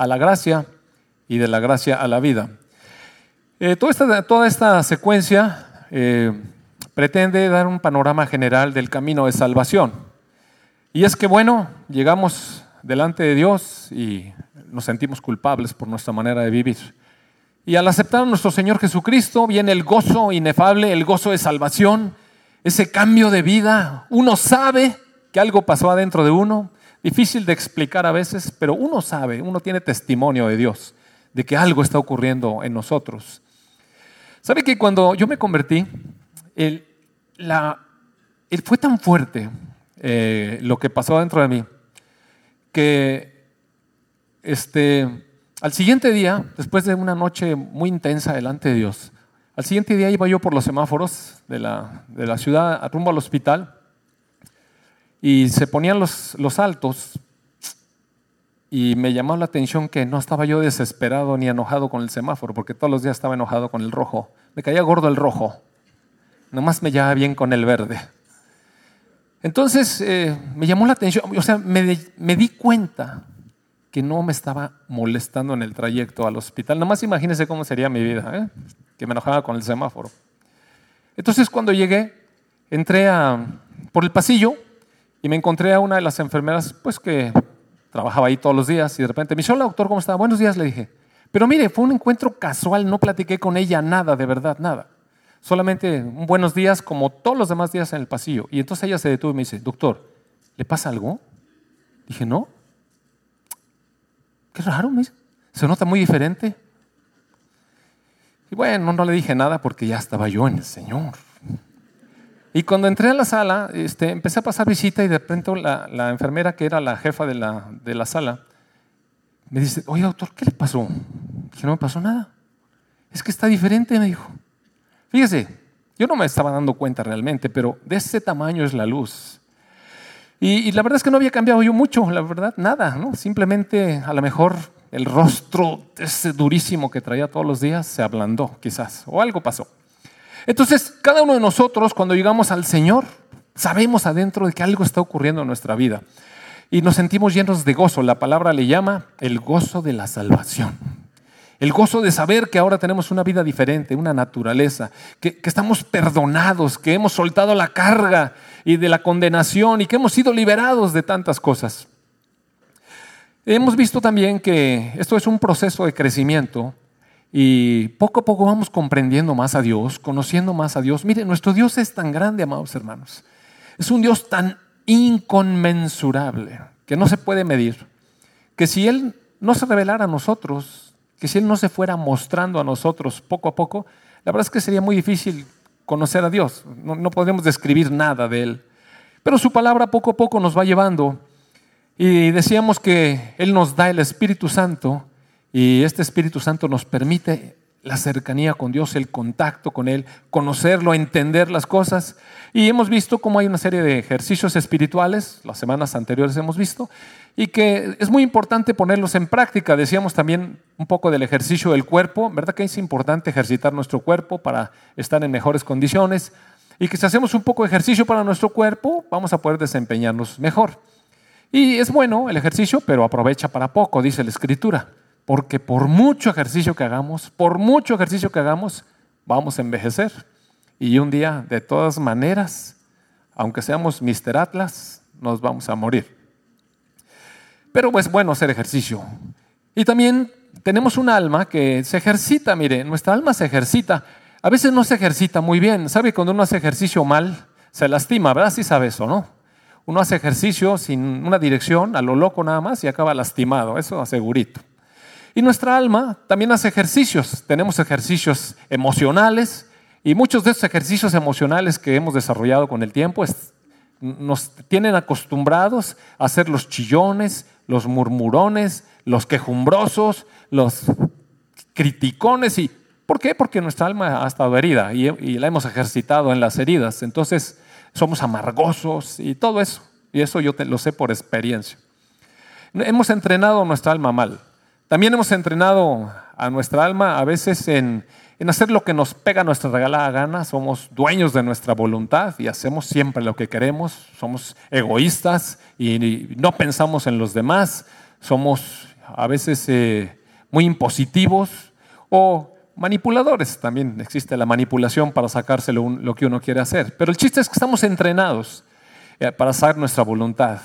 a la gracia y de la gracia a la vida. Eh, toda, esta, toda, esta, secuencia eh, pretende dar un panorama general del camino de salvación. Y es que, bueno, llegamos delante de Dios y nos sentimos culpables por nuestra manera de vivir. Y al aceptar a nuestro Señor Jesucristo viene el gozo inefable, el gozo de salvación, ese cambio de vida. Uno sabe que algo pasó adentro de uno, difícil de explicar a veces, pero uno sabe, uno tiene testimonio de Dios, de que algo está ocurriendo en nosotros. ¿Sabe que cuando yo me convertí, el, la, fue tan fuerte eh, lo que pasó dentro de mí, que este, al siguiente día, después de una noche muy intensa delante de Dios, al siguiente día iba yo por los semáforos de la, de la ciudad rumbo al hospital y se ponían los, los altos y me llamó la atención que no estaba yo desesperado ni enojado con el semáforo, porque todos los días estaba enojado con el rojo. Me caía gordo el rojo, nomás me llevaba bien con el verde. Entonces eh, me llamó la atención, o sea, me, me, di cuenta que no me estaba molestando en el trayecto al hospital. Nomás imagínense cómo sería mi vida, ¿eh? que me enojaba con el semáforo. Entonces cuando llegué, entré por el pasillo y me encontré a una de las enfermeras, pues que trabajaba ahí todos los días, y de repente hola doctor, ¿cómo está? Buenos días, le dije. Pero mire, fue un encuentro casual, no platiqué con ella nada, de verdad, nada. Solamente un buenos días como todos los demás días en el pasillo. Y entonces ella se detuvo y me dice, doctor, ¿le pasa algo? Dije, no. Qué raro, me dice. Se nota muy diferente. Y bueno, no le dije nada porque ya estaba yo en el Señor. Y cuando entré a la sala, este, empecé a pasar visita y de pronto la, enfermera, que era la jefa de la, de la, sala, me dice, oye doctor, ¿qué le pasó? Dije, no me pasó nada. Es que está diferente, me dijo. Fíjese, yo no me estaba dando cuenta realmente, pero de ese tamaño es la luz. Y, y, la verdad es que no había cambiado yo mucho, la verdad, nada, ¿no? Simplemente a lo mejor el rostro ese durísimo que traía todos los días se ablandó, quizás, o algo pasó. Entonces, cada uno de nosotros, cuando llegamos al Señor, sabemos adentro de que algo está ocurriendo en nuestra vida. Y nos sentimos llenos de gozo. La palabra le llama el gozo de la salvación. El gozo de saber que ahora tenemos una vida diferente, una naturaleza, que, estamos perdonados, que hemos soltado la carga y de la condenación y que hemos sido liberados de tantas cosas. Hemos visto también que esto es un proceso de crecimiento y poco a poco vamos comprendiendo más a Dios, conociendo más a Dios. Mire, nuestro Dios es tan grande, amados hermanos. Es un Dios tan inconmensurable que no se puede medir. Que si Él no se revelara a nosotros, que si Él no se fuera mostrando a nosotros poco a poco, la verdad es que sería muy difícil conocer a Dios. No, no podríamos describir nada de Él. Pero su palabra poco a poco nos va llevando. Y decíamos que Él nos da el Espíritu Santo y este Espíritu Santo nos permite la cercanía con Dios, el contacto con Él, conocerlo, entender las cosas. Y hemos visto cómo hay una serie de ejercicios espirituales, las semanas anteriores hemos visto, y que es muy importante ponerlos en práctica. Decíamos también un poco del ejercicio del cuerpo, ¿verdad que es importante ejercitar nuestro cuerpo para estar en mejores condiciones? Y que si hacemos un poco de ejercicio para nuestro cuerpo, vamos a poder desempeñarnos mejor. Y es bueno el ejercicio, pero aprovecha para poco, dice la Escritura. Porque por mucho ejercicio que hagamos, por mucho ejercicio que hagamos, vamos a envejecer. Y un día, de todas maneras, aunque seamos Mr. Atlas, nos vamos a morir. Pero es bueno hacer ejercicio. Y también tenemos un alma que se ejercita, mire, nuestra alma se ejercita. A veces no se ejercita muy bien. ¿Sabe cuando uno hace ejercicio mal? Se lastima, ¿verdad? Sí sabe eso, ¿no? Uno hace ejercicio sin una dirección, a lo loco nada más, y acaba lastimado, eso asegurito. Y nuestra alma también hace ejercicios. Tenemos ejercicios emocionales y muchos de esos ejercicios emocionales que hemos desarrollado con el tiempo nos tienen acostumbrados a ser los chillones, los murmurones, los quejumbrosos, los criticones. ¿Y por qué? Porque nuestra alma ha estado herida y, la hemos ejercitado en las heridas. Entonces somos amargosos y todo eso. Y eso yo lo sé por experiencia. Hemos entrenado nuestra alma mal. También hemos entrenado a nuestra alma a veces en, hacer lo que nos pega nuestra regalada gana. Somos dueños de nuestra voluntad y hacemos siempre lo que queremos. Somos egoístas y no pensamos en los demás. Somos a veces eh, muy impositivos o manipuladores. También existe la manipulación para sacarse lo, que uno quiere hacer. Pero el chiste es que estamos entrenados eh, para saber nuestra voluntad.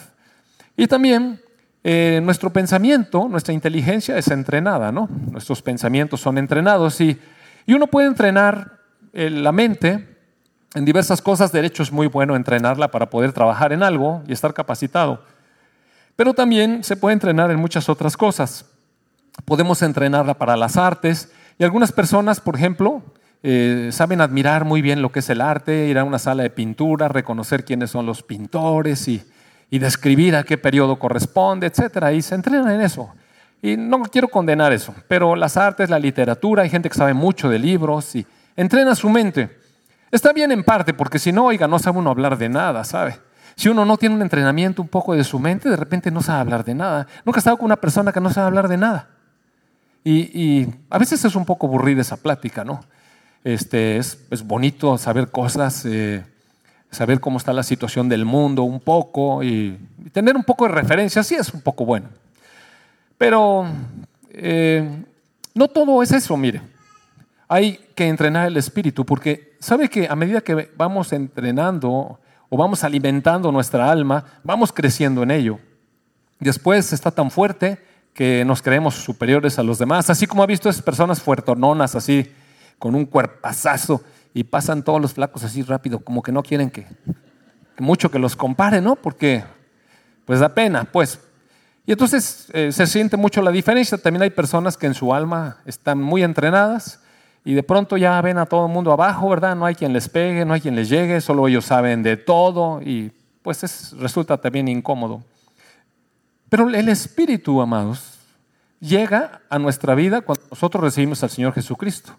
Y también eh, nuestro pensamiento, nuestra inteligencia es entrenada, ¿no? Nuestros pensamientos son entrenados y, y uno puede entrenar la mente en diversas cosas. De hecho, es muy bueno entrenarla para poder trabajar en algo y estar capacitado. Pero también se puede entrenar en muchas otras cosas. Podemos entrenarla para las artes y algunas personas, por ejemplo, eh, saben admirar muy bien lo que es el arte, ir a una sala de pintura, reconocer quiénes son los pintores y, describir a qué periodo corresponde, etc. Y se entrenan en eso. Y no quiero condenar eso, pero las artes, la literatura, hay gente que sabe mucho de libros y entrena su mente. Está bien en parte, porque si no, oiga, no sabe uno hablar de nada, ¿sabe? Si uno no tiene un entrenamiento un poco de su mente, de repente no sabe hablar de nada. Nunca he estado con una persona que no sabe hablar de nada. Y, a veces es un poco aburrida esa plática, ¿no? Este, es, bonito saber cosas, eh, saber cómo está la situación del mundo un poco y, tener un poco de referencia, sí es un poco bueno. Pero eh, no todo es eso, mire. Hay que entrenar el espíritu porque sabe que a medida que vamos entrenando o vamos alimentando nuestra alma, vamos creciendo en ello. Después está tan fuerte que nos creemos superiores a los demás, así como ha visto esas personas fuertononas, así, con un cuerpazazo, y pasan todos los flacos así rápido, como que no quieren que, mucho que los compare, ¿no? Porque, pues da pena, pues. Y entonces eh, se siente mucho la diferencia. También hay personas que en su alma están muy entrenadas y de pronto ya ven a todo el mundo abajo, ¿verdad? No hay quien les pegue, no hay quien les llegue, solo ellos saben de todo y pues es, resulta también incómodo. Pero el Espíritu, amados, llega a nuestra vida cuando nosotros recibimos al Señor Jesucristo.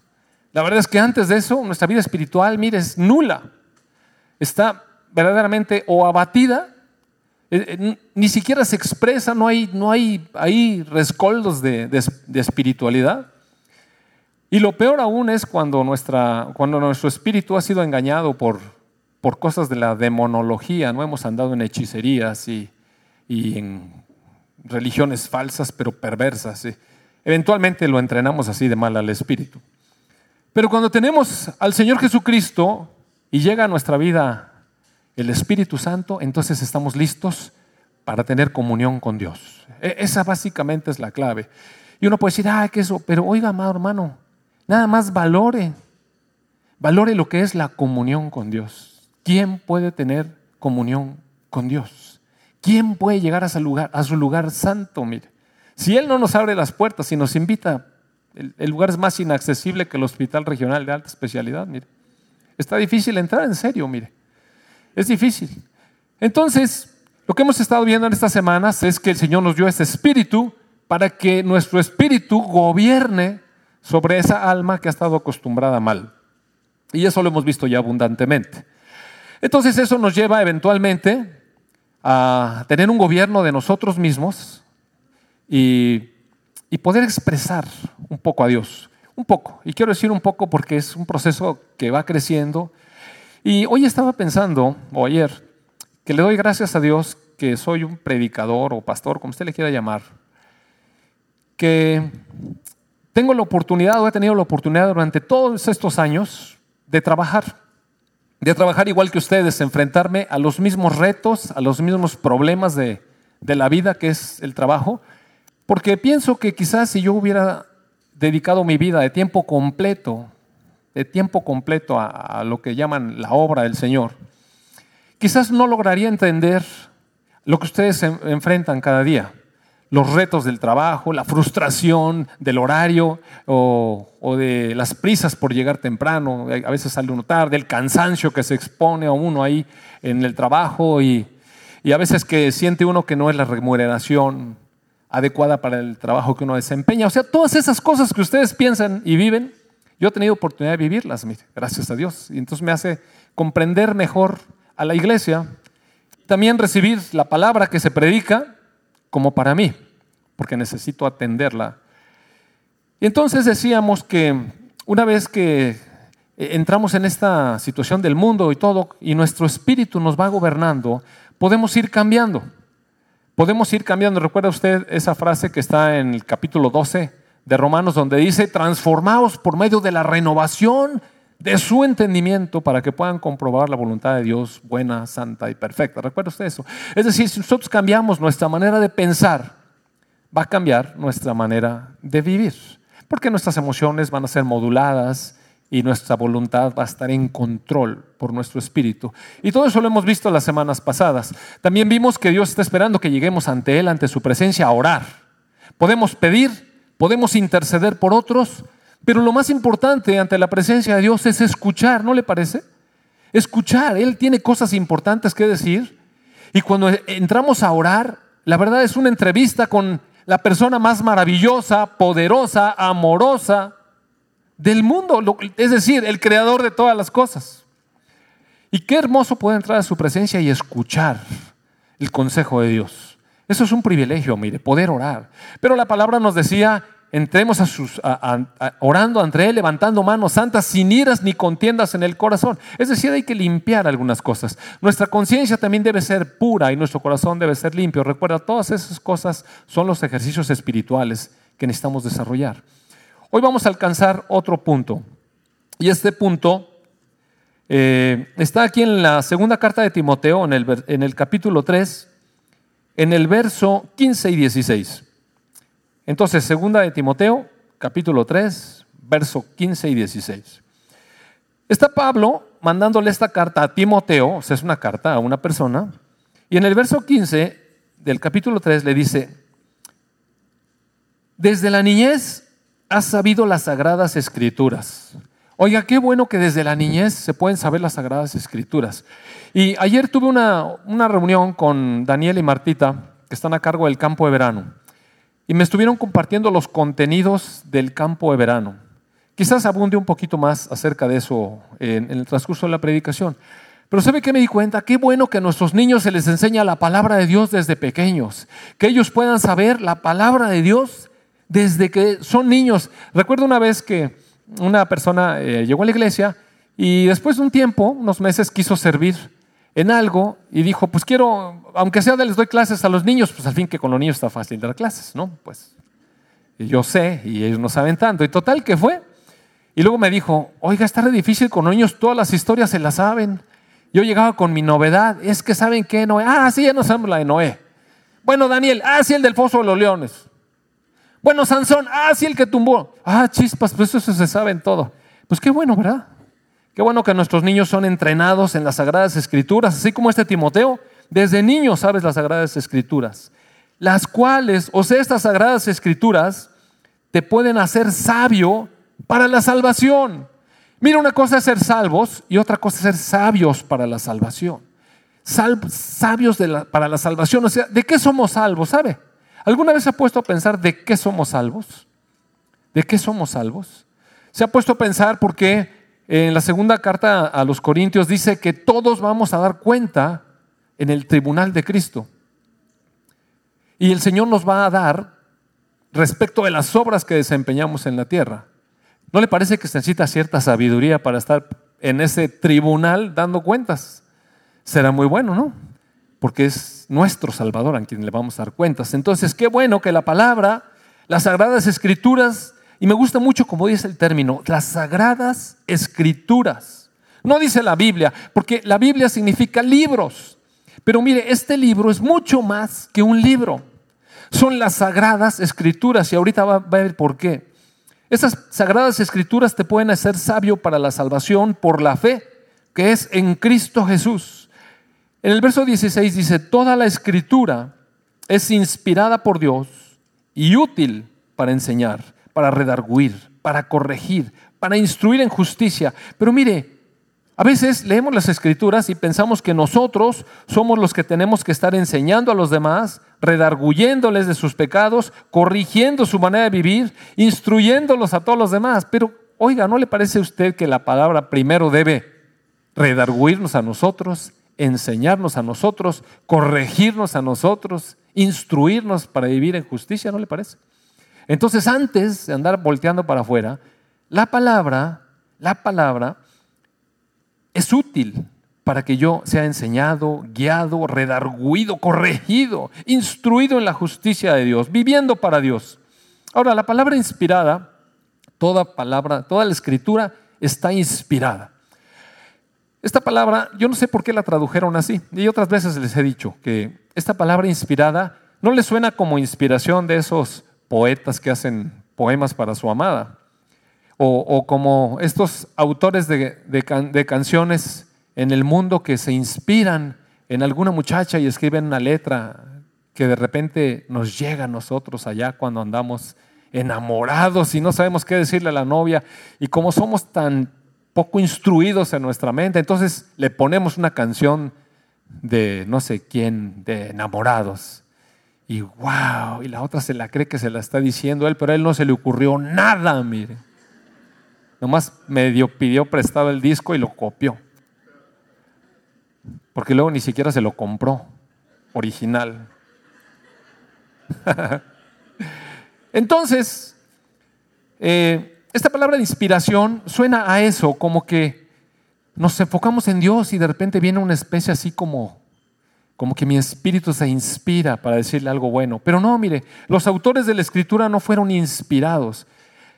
La verdad es que antes de eso, nuestra vida espiritual, mire, es nula. Está verdaderamente o abatida, eh, eh, ni siquiera se expresa, no hay, no hay rescoldos de espiritualidad. Y lo peor aún es cuando, nuestra, cuando nuestro espíritu ha sido engañado por, por cosas de la demonología, no hemos andado en hechicerías y, y en religiones falsas pero perversas. Eventualmente lo entrenamos así de mal al espíritu. Pero cuando tenemos al Señor Jesucristo y llega a nuestra vida el Espíritu Santo, entonces estamos listos para tener comunión con Dios. E, esa básicamente es la clave. Y uno puede decir, ah, que eso, pero oiga, amado hermano, Nada más valore, valore lo que es la comunión con Dios. ¿Quién puede tener comunión con Dios? ¿Quién puede llegar a su lugar, a su lugar santo? Mire, si Él no nos abre las puertas y nos invita, el, lugar es más inaccesible que el Hospital Regional de Alta Especialidad, mire. Está difícil entrar, en serio, mire. Es difícil. Entonces, lo que hemos estado viendo en estas semanas es que el Señor nos dio ese espíritu para que nuestro espíritu gobierne sobre esa alma que ha estado acostumbrada mal. Y eso lo hemos visto ya abundantemente. Entonces eso nos lleva eventualmente a tener un gobierno de nosotros mismos y, poder expresar un poco a Dios. Un poco. Y quiero decir un poco porque es un proceso que va creciendo. Y hoy estaba pensando, o ayer, que le doy gracias a Dios que soy un predicador o pastor, como usted le quiera llamar, que tengo la oportunidad, o he tenido la oportunidad durante todos estos años de trabajar, de trabajar igual que ustedes, enfrentarme a los mismos retos, a los mismos problemas de, la vida que es el trabajo, porque pienso que quizás si yo hubiera dedicado mi vida de tiempo completo, de tiempo completo a, lo que llaman la obra del Señor, quizás no lograría entender lo que ustedes enfrentan cada día. Los retos del trabajo, la frustración del horario o, de las prisas por llegar temprano, a veces sale uno tarde, el cansancio que se expone a uno ahí en el trabajo y a veces que siente uno que no es la remuneración adecuada para el trabajo que uno desempeña. O sea, todas esas cosas que ustedes piensan y viven, yo he tenido oportunidad de vivirlas, gracias a Dios. Y entonces me hace comprender mejor a la iglesia, también recibir la palabra que se predica como para mí, porque necesito atenderla. Y entonces decíamos que una vez que entramos en esta situación del mundo y todo, y nuestro espíritu nos va gobernando, podemos ir cambiando. Podemos ir cambiando. ¿Recuerda usted esa frase que está en el capítulo 12 de Romanos donde dice, transformaos por medio de la renovación de su entendimiento para que puedan comprobar la voluntad de Dios buena, santa y perfecta. ¿Recuerda usted eso? Es decir, si nosotros cambiamos nuestra manera de pensar, va a cambiar nuestra manera de vivir, porque nuestras emociones van a ser moduladas y nuestra voluntad va a estar en control por nuestro espíritu. Y todo eso lo hemos visto las semanas pasadas. También vimos que Dios está esperando que lleguemos ante Él, ante su presencia, a orar. Podemos pedir, podemos interceder por otros, pero lo más importante ante la presencia de Dios es escuchar, ¿no le parece? Escuchar. Él tiene cosas importantes que decir. Y cuando entramos a orar, la verdad es una entrevista con la persona más maravillosa, poderosa, amorosa, del mundo, es decir, el creador de todas las cosas. Y qué hermoso poder entrar a su presencia y escuchar el consejo de Dios. Eso es un privilegio, mire, poder orar. Pero la palabra nos decía, entremos a sus, orando entre Él, levantando manos santas, sin iras ni contiendas en el corazón. Es decir, hay que limpiar algunas cosas. Nuestra conciencia también debe ser pura y nuestro corazón debe ser limpio. Recuerda, todas esas cosas son los ejercicios espirituales que necesitamos desarrollar. Hoy vamos a alcanzar otro punto. Y este punto eh, está aquí en la segunda carta de Timoteo, en el, en el capítulo 3, en el verso 15 y 16. Entonces, segunda de Timoteo, capítulo 3, verso 15 y 16. Está Pablo mandándole esta carta a Timoteo, o sea, es una carta a una persona, y en el verso 15 del capítulo 3 le dice, desde la niñez has sabido las sagradas escrituras. Oiga, qué bueno que desde la niñez se pueden saber las sagradas escrituras. Y ayer tuve una, una reunión con Daniel y Martita, que están a cargo del campo de verano, y me estuvieron compartiendo los contenidos del campo de verano. Quizás abunde un poquito más acerca de eso en, el transcurso de la predicación. Pero ¿sabe qué me di cuenta? Qué bueno que a nuestros niños se les enseña la palabra de Dios desde pequeños. Que ellos puedan saber la palabra de Dios desde que son niños. Recuerdo una vez que una persona eh, llegó a la iglesia y después de un tiempo, unos meses, quiso servir en algo y dijo, pues quiero, aunque sea de les doy clases a los niños, pues al fin que con los niños está fácil dar clases, ¿no? Pues yo sé y ellos no saben tanto. Y total que fue. Y luego me dijo, oiga, está re difícil con los niños, todas las historias se las saben. Yo llegaba con mi novedad, es que saben que Noé, ah, sí, ya no sabemos la de Noé. Bueno, Daniel, ah, sí, el del foso de los leones. Bueno, Sansón, ah, sí, el que tumbó. Ah, chispas, pues eso se sabe en todo. Pues qué bueno, ¿verdad? Qué bueno que nuestros niños son entrenados en las Sagradas Escrituras, así como este Timoteo. Desde niño sabes las Sagradas Escrituras, las cuales, o sea, estas Sagradas Escrituras te pueden hacer sabio para la salvación. Mira, una cosa es ser salvos y otra cosa es ser sabios para la salvación. sabios para la salvación, o sea, ¿de qué somos salvos? ¿Sabe? ¿Alguna vez se ha puesto a pensar de qué somos salvos? ¿De qué somos salvos? Se ha puesto a pensar porque en la segunda carta a los Corintios dice que todos vamos a dar cuenta en el tribunal de Cristo. Y el Señor nos va a dar respecto de las obras que desempeñamos en la tierra. ¿No le parece que se necesita cierta sabiduría para estar en ese tribunal dando cuentas? Será muy bueno, ¿no? porque es nuestro Salvador a quien le vamos a dar cuentas. Entonces, qué bueno que la palabra, las sagradas escrituras, y me gusta mucho como dice el término, las sagradas escrituras. No dice la Biblia, porque la Biblia significa libros. Pero mire, este libro es mucho más que un libro. Son las sagradas escrituras y ahorita va a ver por qué. Esas sagradas escrituras te pueden hacer sabio para la salvación por la fe que es en Cristo Jesús. En el verso 16 dice, toda la escritura es inspirada por Dios y útil para enseñar, para redarguir, para corregir, para instruir en justicia. Pero mire, a veces leemos las escrituras y pensamos que nosotros somos los que tenemos que estar enseñando a los demás, redarguyéndoles de sus pecados, corrigiendo su manera de vivir, instruyéndolos a todos los demás. Pero oiga, ¿no le parece a usted que la palabra primero debe redarguirnos a nosotros enseñarnos a nosotros, corregirnos a nosotros, instruirnos para vivir en justicia, ¿no le parece? Entonces, antes de andar volteando para afuera, la palabra, la palabra es útil para que yo sea enseñado, guiado, redarguido, corregido, instruido en la justicia de Dios, viviendo para Dios. Ahora, la palabra inspirada, toda palabra, toda la escritura está inspirada. Esta palabra, yo no sé por qué la tradujeron así, y otras veces les he dicho que esta palabra inspirada no le suena como inspiración de esos poetas que hacen poemas para su amada, o, como estos autores de canciones en el mundo que se inspiran en alguna muchacha y escriben una letra que de repente nos llega a nosotros allá cuando andamos enamorados y no sabemos qué decirle a la novia y como somos tan poco instruidos en nuestra mente, entonces le ponemos una canción de no sé quién, de enamorados. Y wow, y la otra se la cree que se la está diciendo él, pero a él no se le ocurrió nada, mire. Nomás medio pidió prestado el disco y lo copió porque luego ni siquiera se lo compró original. Entonces, eh, esta palabra de inspiración suena a eso, como que nos enfocamos en Dios y de repente viene una especie así como, como que mi espíritu se inspira para decirle algo bueno. Pero no, mire, los autores de la escritura no fueron inspirados.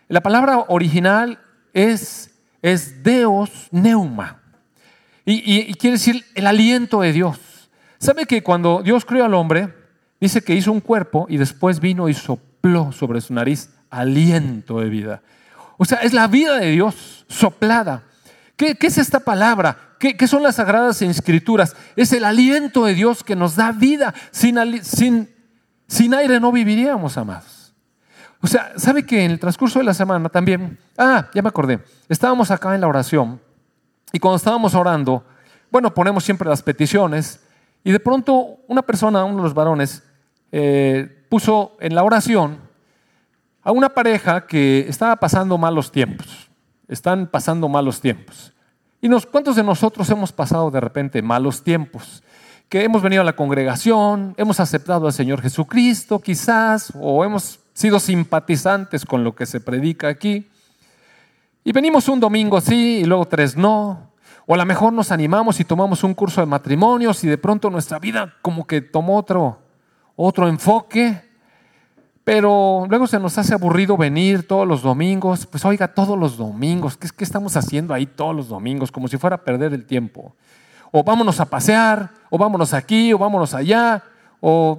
La palabra original es, es Deus Neuma. Y, quiere decir el aliento de Dios. ¿Sabe que cuando Dios creó al hombre, dice que hizo un cuerpo y después vino y sopló sobre su nariz aliento de vida? O sea, es la vida de Dios soplada. ¿Qué, es esta palabra? ¿Qué, son las sagradas escrituras? Es el aliento de Dios que nos da vida. Sin, aire no viviríamos, amados. O sea, ¿sabe que en el transcurso de la semana también, ah, ya me acordé, estábamos acá en la oración y cuando estábamos orando, bueno, ponemos siempre las peticiones y de pronto una persona, uno de los varones, eh, puso en la oración a una pareja que estaba pasando malos tiempos. Están pasando malos tiempos. ¿Y nos, cuántos de nosotros hemos pasado de repente malos tiempos? Que hemos venido a la congregación, hemos aceptado al Señor Jesucristo quizás, o hemos sido simpatizantes con lo que se predica aquí. Y venimos un domingo sí y luego tres no. O a lo mejor nos animamos y tomamos un curso de matrimonios y de pronto nuestra vida como que tomó otro, otro enfoque. Pero luego se nos hace aburrido venir todos los domingos. Pues oiga, todos los domingos. ¿Qué, estamos haciendo ahí todos los domingos? Como si fuera a perder el tiempo. O vámonos a pasear, o vámonos aquí, o vámonos allá, o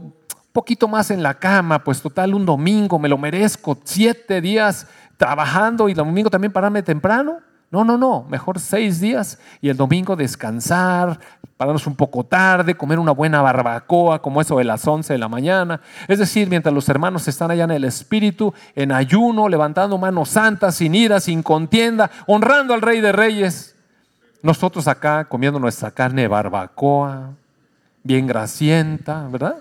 poquito más en la cama, pues total, un domingo me lo merezco, siete días trabajando y el domingo también pararme temprano. No, no, no, mejor seis días y el domingo descansar, pararnos un poco tarde, comer una buena barbacoa como eso de las once de la mañana. Es decir, mientras los hermanos están allá en el Espíritu, en ayuno, levantando manos santas, sin ira, sin contienda, honrando al Rey de Reyes. Nosotros acá comiendo nuestra carne de barbacoa, bien grasienta, ¿verdad?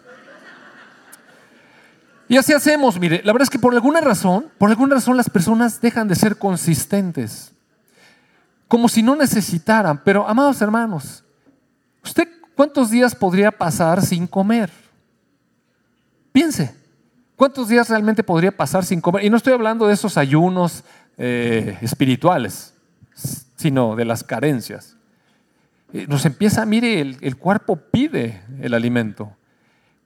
Y así hacemos, mire, la verdad es que por alguna razón, por alguna razón las personas dejan de ser consistentes, como si no necesitaran. Pero, amados hermanos, ¿usted cuántos días podría pasar sin comer? Piense, ¿cuántos días realmente podría pasar sin comer? Y no estoy hablando de esos ayunos eh, espirituales, sino de las carencias. Eh, nos empieza, mire, el cuerpo pide el alimento.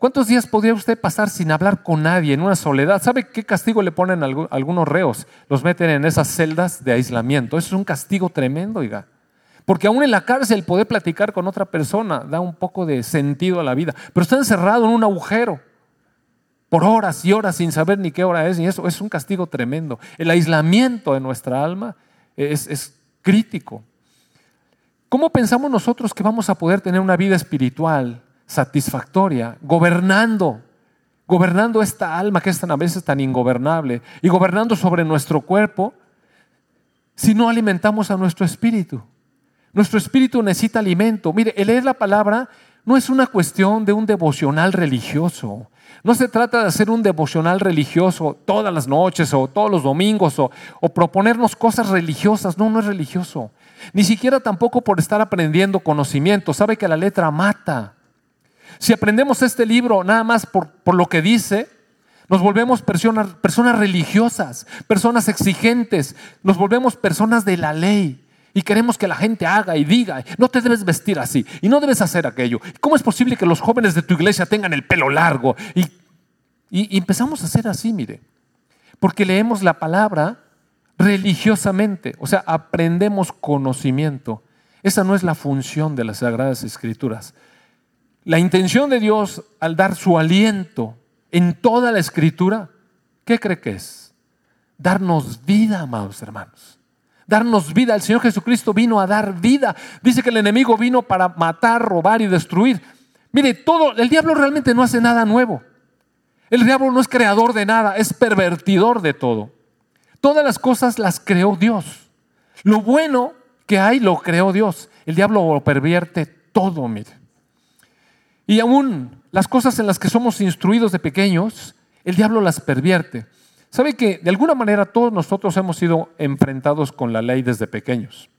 ¿Cuántos días podría usted pasar sin hablar con nadie, en una soledad? ¿Sabe qué castigo le ponen algunos reos? Los meten en esas celdas de aislamiento. Eso es un castigo tremendo, oiga. Porque aún en la cárcel poder platicar con otra persona da un poco de sentido a la vida. Pero está encerrado en un agujero por horas y horas sin saber ni qué hora es. Y eso es un castigo tremendo. El aislamiento de nuestra alma es, es crítico. ¿Cómo pensamos nosotros que vamos a poder tener una vida espiritual satisfactoria, gobernando, gobernando esta alma que es tan a veces tan ingobernable y gobernando sobre nuestro cuerpo si no alimentamos a nuestro espíritu. Nuestro espíritu necesita alimento. Mire, el leer la palabra no es una cuestión de un devocional religioso. No se trata de hacer un devocional religioso todas las noches o todos los domingos o, o, proponernos cosas religiosas. No, no es religioso. Ni siquiera tampoco por estar aprendiendo conocimiento. Sabe que la letra mata. Si aprendemos este libro nada más por, lo que dice, nos volvemos personas, personas religiosas, personas exigentes, nos volvemos personas de la ley. Y queremos que la gente haga y diga, no te debes vestir así y no debes hacer aquello. ¿Cómo es posible que los jóvenes de tu iglesia tengan el pelo largo? Y, y empezamos a hacer así, mire, porque leemos la palabra religiosamente, o sea, aprendemos conocimiento. Esa no es la función de las Sagradas Escrituras. La intención de Dios al dar su aliento en toda la Escritura, ¿qué cree que es? Darnos vida, amados hermanos. Darnos vida. El Señor Jesucristo vino a dar vida. Dice que el enemigo vino para matar, robar y destruir. Mire, todo, el diablo realmente no hace nada nuevo. El diablo no es creador de nada, es pervertidor de todo. Todas las cosas las creó Dios. Lo bueno que hay lo creó Dios. El diablo lo pervierte todo, mire. Y aún las cosas en las que somos instruidos de pequeños, el diablo las pervierte. ¿Sabe que de alguna manera todos nosotros hemos sido enfrentados con la ley desde pequeños?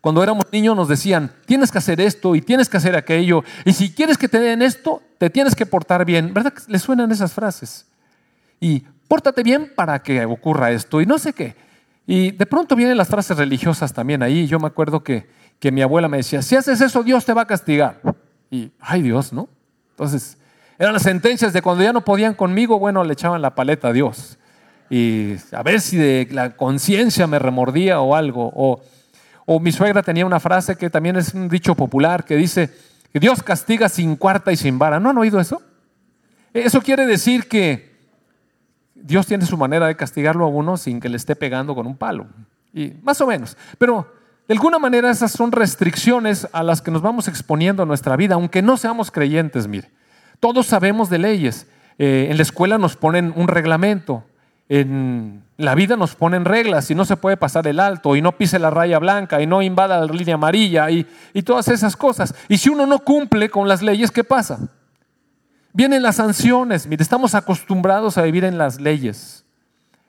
Cuando éramos niños nos decían, tienes que hacer esto y tienes que hacer aquello, y si quieres que te den esto, te tienes que portar bien. ¿Verdad que le suenan esas frases? Y pórtate bien para que ocurra esto y no sé qué. Y de pronto vienen las frases religiosas también ahí. Yo me acuerdo que, que mi abuela me decía, si haces eso, Dios te va a castigar. Y, ay Dios, ¿no? Entonces, eran las sentencias de cuando ya no podían conmigo, bueno, le echaban la paleta a Dios. Y a ver si la conciencia me remordía o algo. O, o mi suegra tenía una frase que también es un dicho popular que dice, Dios castiga sin cuarta y sin vara. ¿No han oído eso? Eso quiere decir que Dios tiene su manera de castigarlo a uno sin que le esté pegando con un palo. Y más o menos. Pero de alguna manera esas son restricciones a las que nos vamos exponiendo en nuestra vida, aunque no seamos creyentes, mire. Todos sabemos de leyes. Eh, en la escuela nos ponen un reglamento. En la vida nos ponen reglas y no se puede pasar el alto y no pise la raya blanca y no invada la línea amarilla y, y todas esas cosas. Y si uno no cumple con las leyes, ¿qué pasa? Vienen las sanciones. Mire, estamos acostumbrados a vivir en las leyes.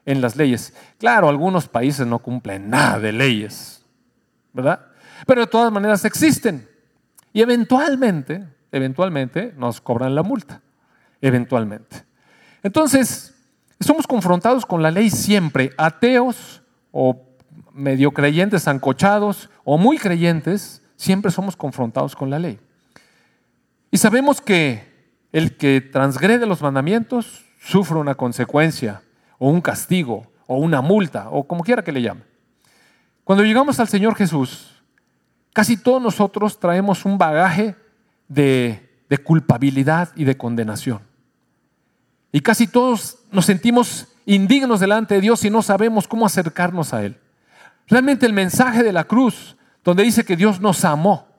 En las leyes. Claro, algunos países no cumplen nada de leyes, ¿verdad? Pero de todas maneras existen. Y eventualmente, eventualmente nos cobran la multa. Eventualmente. Entonces, somos confrontados con la ley siempre. Ateos o medio creyentes, ancochados o muy creyentes, siempre somos confrontados con la ley. Y sabemos que el que transgrede los mandamientos sufre una consecuencia o un castigo o una multa o como quiera que le llame. Cuando llegamos al Señor Jesús, casi todos nosotros traemos un bagaje de, culpabilidad y de condenación. Y casi todos nos sentimos indignos delante de Dios y no sabemos cómo acercarnos a Él. Realmente el mensaje de la cruz, donde dice que Dios nos amó,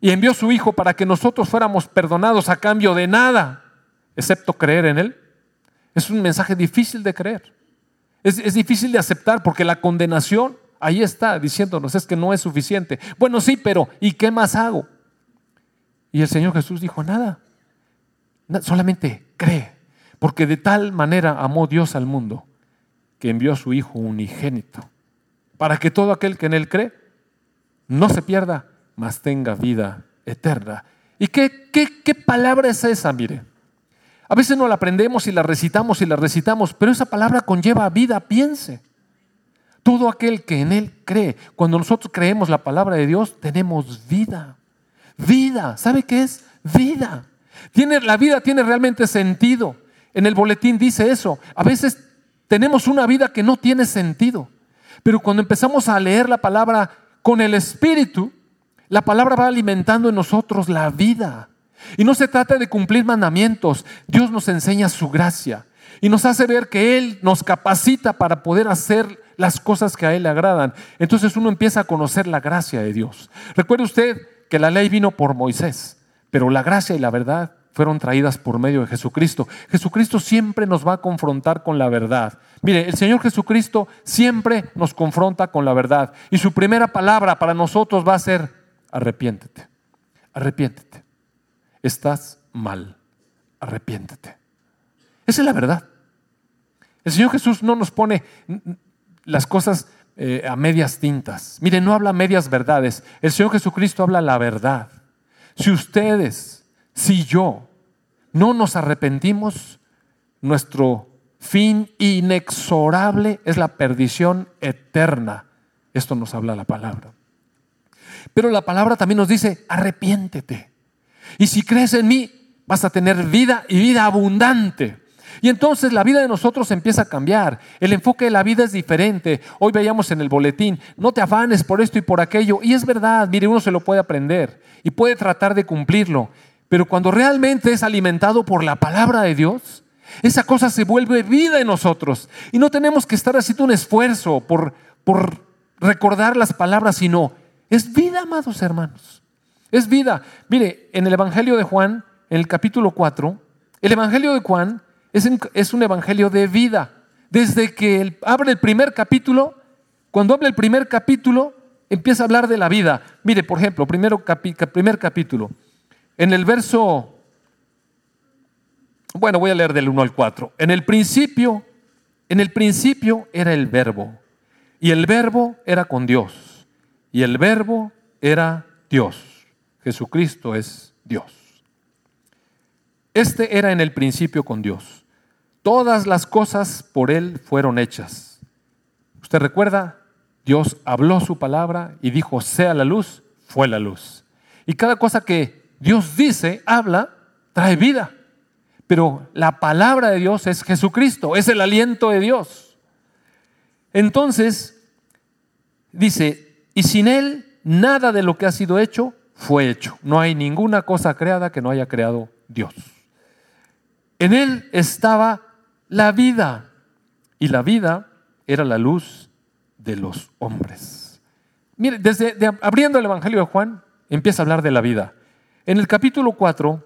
y envió a su Hijo para que nosotros fuéramos perdonados a cambio de nada, excepto creer en Él. Es un mensaje difícil de creer. Es, es, difícil de aceptar porque la condenación ahí está diciéndonos es que no es suficiente. Bueno, sí, pero ¿y qué más hago? Y el Señor Jesús dijo, nada, solamente cree, porque de tal manera amó Dios al mundo que envió a su Hijo unigénito, para que todo aquel que en Él cree no se pierda, mas tenga vida eterna. ¿Y qué, qué, qué palabra es esa? Mire, a veces no la aprendemos y la recitamos y la recitamos, pero esa palabra conlleva vida, piense. Todo aquel que en Él cree, cuando nosotros creemos la palabra de Dios, tenemos vida. Vida, ¿sabe qué es? Vida. Tiene, la vida tiene realmente sentido. En el boletín dice eso. A veces tenemos una vida que no tiene sentido. Pero cuando empezamos a leer la palabra con el Espíritu, la palabra va alimentando en nosotros la vida. Y no se trata de cumplir mandamientos. Dios nos enseña su gracia y nos hace ver que Él nos capacita para poder hacer las cosas que a Él le agradan. Entonces uno empieza a conocer la gracia de Dios. Recuerde usted que la ley vino por Moisés, pero la gracia y la verdad fueron traídas por medio de Jesucristo. Jesucristo siempre nos va a confrontar con la verdad. Mire, el Señor Jesucristo siempre nos confronta con la verdad. Y su primera palabra para nosotros va a ser, arrepiéntete, arrepiéntete. Estás mal, arrepiéntete. Esa es la verdad. El Señor Jesús no nos pone las cosas eh, a medias tintas. Mire, no habla medias verdades. El Señor Jesucristo habla la verdad. Si ustedes, si yo, no nos arrepentimos, nuestro fin inexorable es la perdición eterna Esto nos habla la palabra. Pero la palabra también nos dice, arrepiéntete. Y si crees en mí, vas a tener vida y vida abundante. Y entonces la vida de nosotros empieza a cambiar. El enfoque de la vida es diferente. Hoy veíamos en el boletín, no te afanes por esto y por aquello. Y es verdad, mire, uno se lo puede aprender y puede tratar de cumplirlo. Pero cuando realmente es alimentado por la palabra de Dios, esa cosa se vuelve vida en nosotros. Y no tenemos que estar haciendo un esfuerzo por, por recordar las palabras, sino es vida, amados hermanos. Es vida. Mire, en el Evangelio de Juan, en el capítulo 4, el Evangelio de Juan es, un evangelio de vida. Desde que abre el primer capítulo, cuando abre el primer capítulo, empieza a hablar de la vida. Mire, por ejemplo, primero primer capítulo. En el verso, bueno, voy a leer del 1 al 4. En el principio, en el principio era el verbo. Y el verbo era con Dios. Y el verbo era Dios. Jesucristo es Dios. Este era en el principio con Dios. Todas las cosas por Él fueron hechas. ¿Usted recuerda? Dios habló su palabra y dijo, sea la luz, fue la luz. Y cada cosa que Dios dice, habla, trae vida. Pero la palabra de Dios es Jesucristo, es el aliento de Dios. Entonces, dice, y sin Él nada de lo que ha sido hecho fue hecho. No hay ninguna cosa creada que no haya creado Dios. En Él estaba la vida. Y la vida era la luz de los hombres. Mire, desde abriendo el Evangelio de Juan, empieza a hablar de la vida. En el capítulo 4,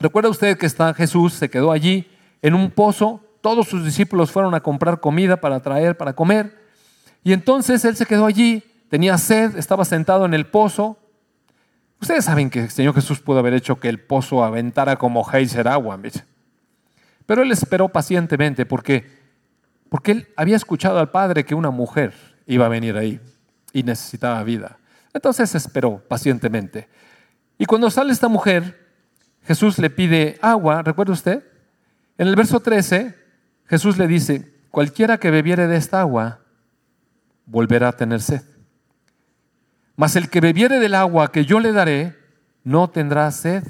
recuerda usted que está Jesús, se quedó allí en un pozo, todos sus discípulos fueron a comprar comida para traer, para comer, y entonces él se quedó allí, tenía sed, estaba sentado en el pozo. Ustedes saben que el Señor Jesús pudo haber hecho que el pozo aventara como geyser agua. Pero él esperó pacientemente porque, porque él había escuchado al padre que una mujer iba a venir ahí y necesitaba vida. Entonces esperó pacientemente. Y cuando sale esta mujer, Jesús le pide agua, ¿recuerda usted? En el verso 13, Jesús le dice, cualquiera que bebiere de esta agua, volverá a tener sed. Mas el que bebiere del agua que yo le daré, no tendrá sed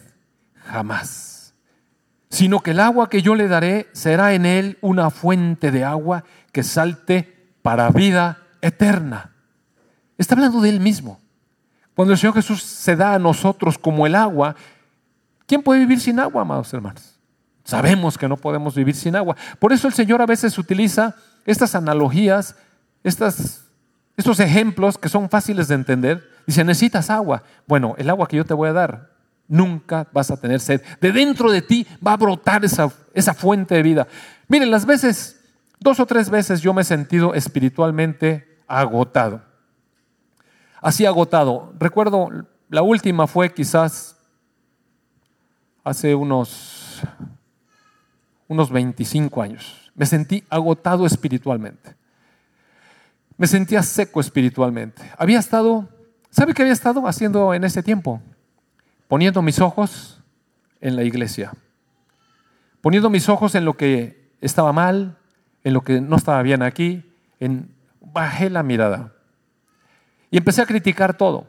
jamás sino que el agua que yo le daré será en él una fuente de agua que salte para vida eterna. Está hablando de él mismo. Cuando el Señor Jesús se da a nosotros como el agua, ¿quién puede vivir sin agua, amados hermanos? Sabemos que no podemos vivir sin agua. Por eso el Señor a veces utiliza estas analogías, estos ejemplos que son fáciles de entender. Dice, necesitas agua. Bueno, el agua que yo te voy a dar nunca vas a tener sed. De dentro de ti va a brotar esa, esa fuente de vida. Miren, las veces, dos o tres veces yo me he sentido espiritualmente agotado. Así agotado. Recuerdo, la última fue quizás hace unos, unos 25 años. Me sentí agotado espiritualmente. Me sentía seco espiritualmente. Había estado, ¿sabe qué había estado haciendo en ese tiempo? Poniendo mis ojos en la iglesia, poniendo mis ojos en lo que estaba mal, en lo que no estaba bien aquí, bajé la mirada y empecé a criticar todo,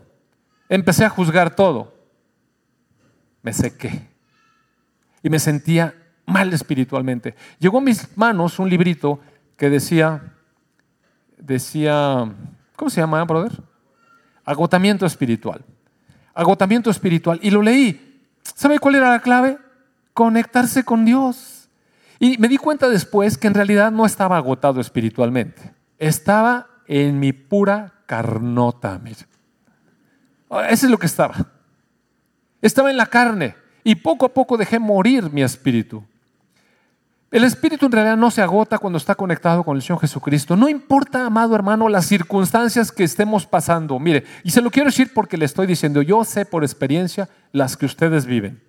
empecé a juzgar todo, me sequé y me sentía mal espiritualmente. Llegó a mis manos un librito que decía, decía, ¿cómo se llama, brother? Agotamiento espiritual agotamiento espiritual. Y lo leí. ¿Sabe cuál era la clave? Conectarse con Dios. Y me di cuenta después que en realidad no estaba agotado espiritualmente. Estaba en mi pura carnota. Eso es lo que estaba. Estaba en la carne. Y poco a poco dejé morir mi espíritu. El espíritu en realidad no se agota cuando está conectado con el Señor Jesucristo. No importa, amado hermano, las circunstancias que estemos pasando. Mire, y se lo quiero decir porque le estoy diciendo, yo sé por experiencia las que ustedes viven.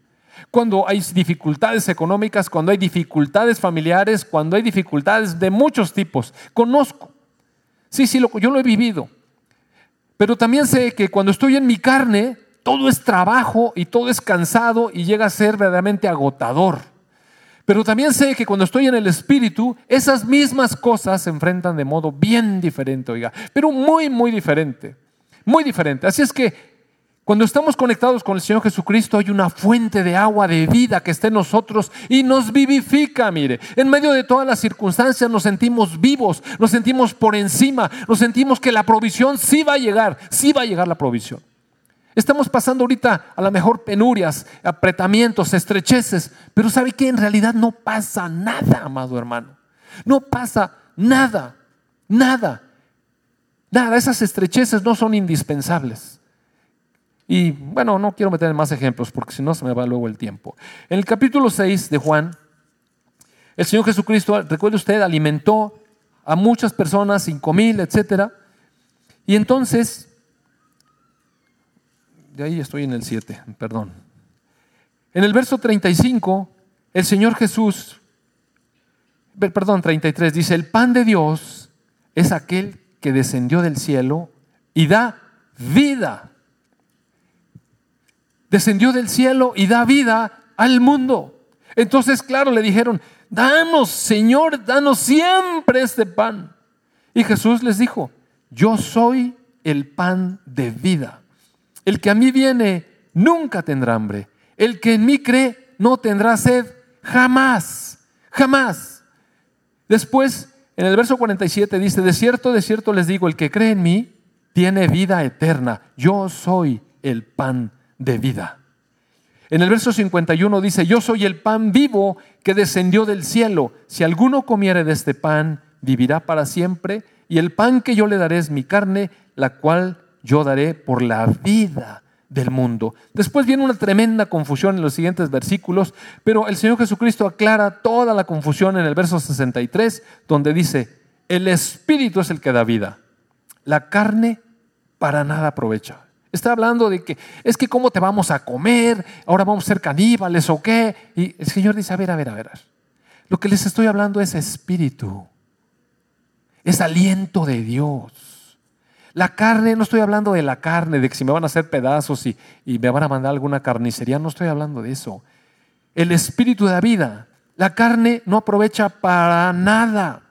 Cuando hay dificultades económicas, cuando hay dificultades familiares, cuando hay dificultades de muchos tipos. Conozco. Sí, sí, yo lo he vivido. Pero también sé que cuando estoy en mi carne, todo es trabajo y todo es cansado y llega a ser verdaderamente agotador. Pero también sé que cuando estoy en el Espíritu, esas mismas cosas se enfrentan de modo bien diferente, oiga, pero muy, muy diferente, muy diferente. Así es que cuando estamos conectados con el Señor Jesucristo hay una fuente de agua de vida que está en nosotros y nos vivifica, mire. En medio de todas las circunstancias nos sentimos vivos, nos sentimos por encima, nos sentimos que la provisión sí va a llegar, sí va a llegar la provisión. Estamos pasando ahorita a lo mejor penurias, apretamientos, estrecheces, pero ¿sabe que En realidad no pasa nada, amado hermano. No pasa nada, nada, nada. Esas estrecheces no son indispensables. Y bueno, no quiero meter más ejemplos porque si no se me va luego el tiempo. En el capítulo 6 de Juan, el Señor Jesucristo, recuerde usted, alimentó a muchas personas, cinco mil, etc. Y entonces de ahí estoy en el 7, perdón. En el verso 35, el Señor Jesús, perdón, 33, dice, el pan de Dios es aquel que descendió del cielo y da vida. Descendió del cielo y da vida al mundo. Entonces, claro, le dijeron, danos, Señor, danos siempre este pan. Y Jesús les dijo, yo soy el pan de vida. El que a mí viene nunca tendrá hambre. El que en mí cree no tendrá sed jamás, jamás. Después, en el verso 47 dice, de cierto, de cierto les digo, el que cree en mí tiene vida eterna. Yo soy el pan de vida. En el verso 51 dice, yo soy el pan vivo que descendió del cielo. Si alguno comiere de este pan, vivirá para siempre. Y el pan que yo le daré es mi carne, la cual yo daré por la vida del mundo. Después viene una tremenda confusión en los siguientes versículos, pero el Señor Jesucristo aclara toda la confusión en el verso 63, donde dice, el Espíritu es el que da vida, la carne para nada aprovecha. Está hablando de que es que cómo te vamos a comer, ahora vamos a ser caníbales o qué. Y el Señor dice, a ver, a ver, a ver. Lo que les estoy hablando es espíritu, es aliento de Dios. La carne, no estoy hablando de la carne, de que si me van a hacer pedazos y, y me van a mandar alguna carnicería, no estoy hablando de eso. El espíritu de la vida, la carne no aprovecha para nada.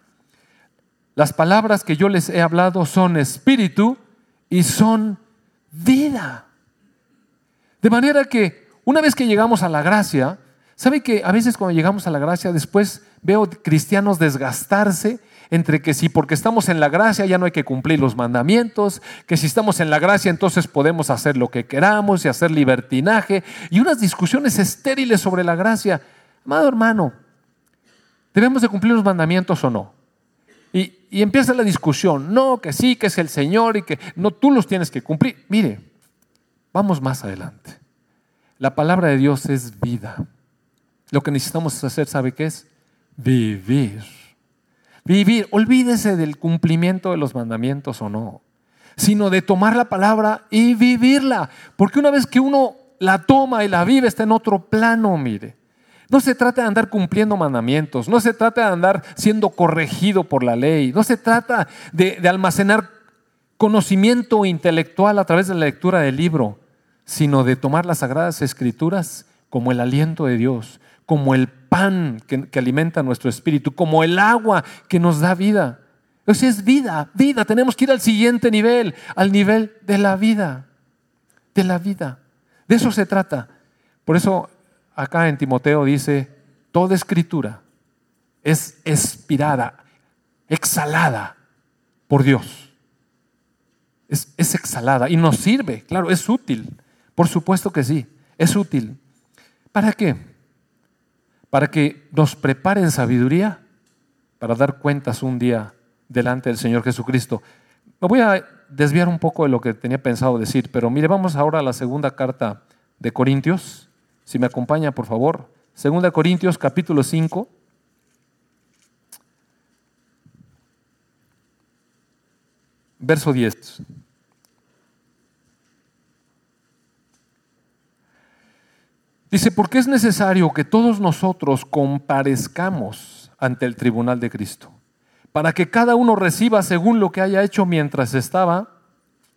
Las palabras que yo les he hablado son espíritu y son vida. De manera que una vez que llegamos a la gracia, ¿sabe que a veces cuando llegamos a la gracia después veo cristianos desgastarse entre que si porque estamos en la gracia ya no hay que cumplir los mandamientos, que si estamos en la gracia entonces podemos hacer lo que queramos y hacer libertinaje, y unas discusiones estériles sobre la gracia. Amado hermano, ¿debemos de cumplir los mandamientos o no? Y, y empieza la discusión, no, que sí, que es el Señor y que no, tú los tienes que cumplir. Mire, vamos más adelante. La palabra de Dios es vida. Lo que necesitamos hacer, ¿sabe qué es? Vivir Vivir, olvídese del cumplimiento de los mandamientos o no, sino de tomar la palabra y vivirla. Porque una vez que uno la toma y la vive, está en otro plano, mire. No se trata de andar cumpliendo mandamientos, no se trata de andar siendo corregido por la ley, no se trata de, de almacenar conocimiento intelectual a través de la lectura del libro, sino de tomar las sagradas escrituras como el aliento de Dios, como el pan que, alimenta nuestro espíritu, como el agua que nos da vida. Eso es vida, vida. Tenemos que ir al siguiente nivel, al nivel de la vida, de la vida. De eso se trata. Por eso acá en Timoteo dice, toda escritura es expirada, exhalada por Dios. Es, es, exhalada y nos sirve, claro, es útil. Por supuesto que sí, es útil. ¿Para qué? Para que nos preparen sabiduría para dar cuentas un día delante del Señor Jesucristo. Me voy a desviar un poco de lo que tenía pensado decir, pero mire, vamos ahora a la segunda carta de Corintios. Si me acompaña, por favor. Segunda Corintios, capítulo 5. Verso 10. Dice, porque es necesario que todos nosotros comparezcamos ante el tribunal de Cristo, para que cada uno reciba según lo que haya hecho mientras estaba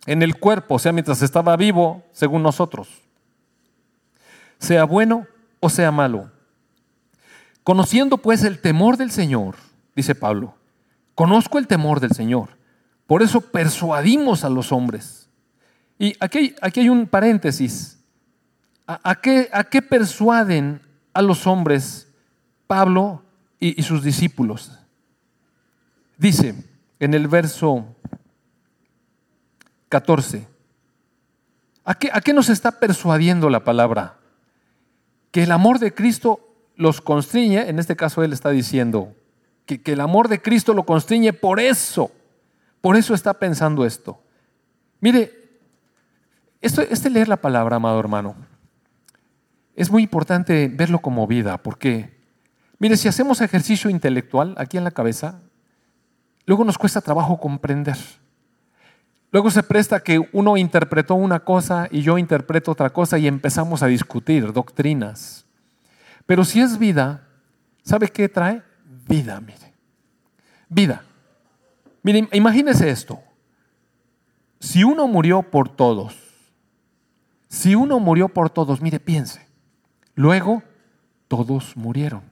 en el cuerpo, o sea, mientras estaba vivo, según nosotros, sea bueno o sea malo. Conociendo pues el temor del Señor, dice Pablo, conozco el temor del Señor, por eso persuadimos a los hombres. Y aquí, aquí hay un paréntesis. ¿A, qué, ¿A, qué, persuaden a los hombres Pablo y, sus discípulos? Dice en el verso 14, ¿a qué, ¿a qué nos está persuadiendo la palabra? Que el amor de Cristo los constriñe, en este caso él está diciendo, que, que el amor de Cristo lo constriñe por eso, por eso está pensando esto. Mire, esto, este leer la palabra, amado hermano, es muy importante verlo como vida, porque, mire, si hacemos ejercicio intelectual aquí en la cabeza, luego nos cuesta trabajo comprender. Luego se presta que uno interpretó una cosa y yo interpreto otra cosa y empezamos a discutir doctrinas. Pero si es vida, ¿sabe qué trae? Vida, mire. Vida. Mire, imagínese esto. Si uno murió por todos, si uno murió por todos, mire, piense. Luego, todos murieron.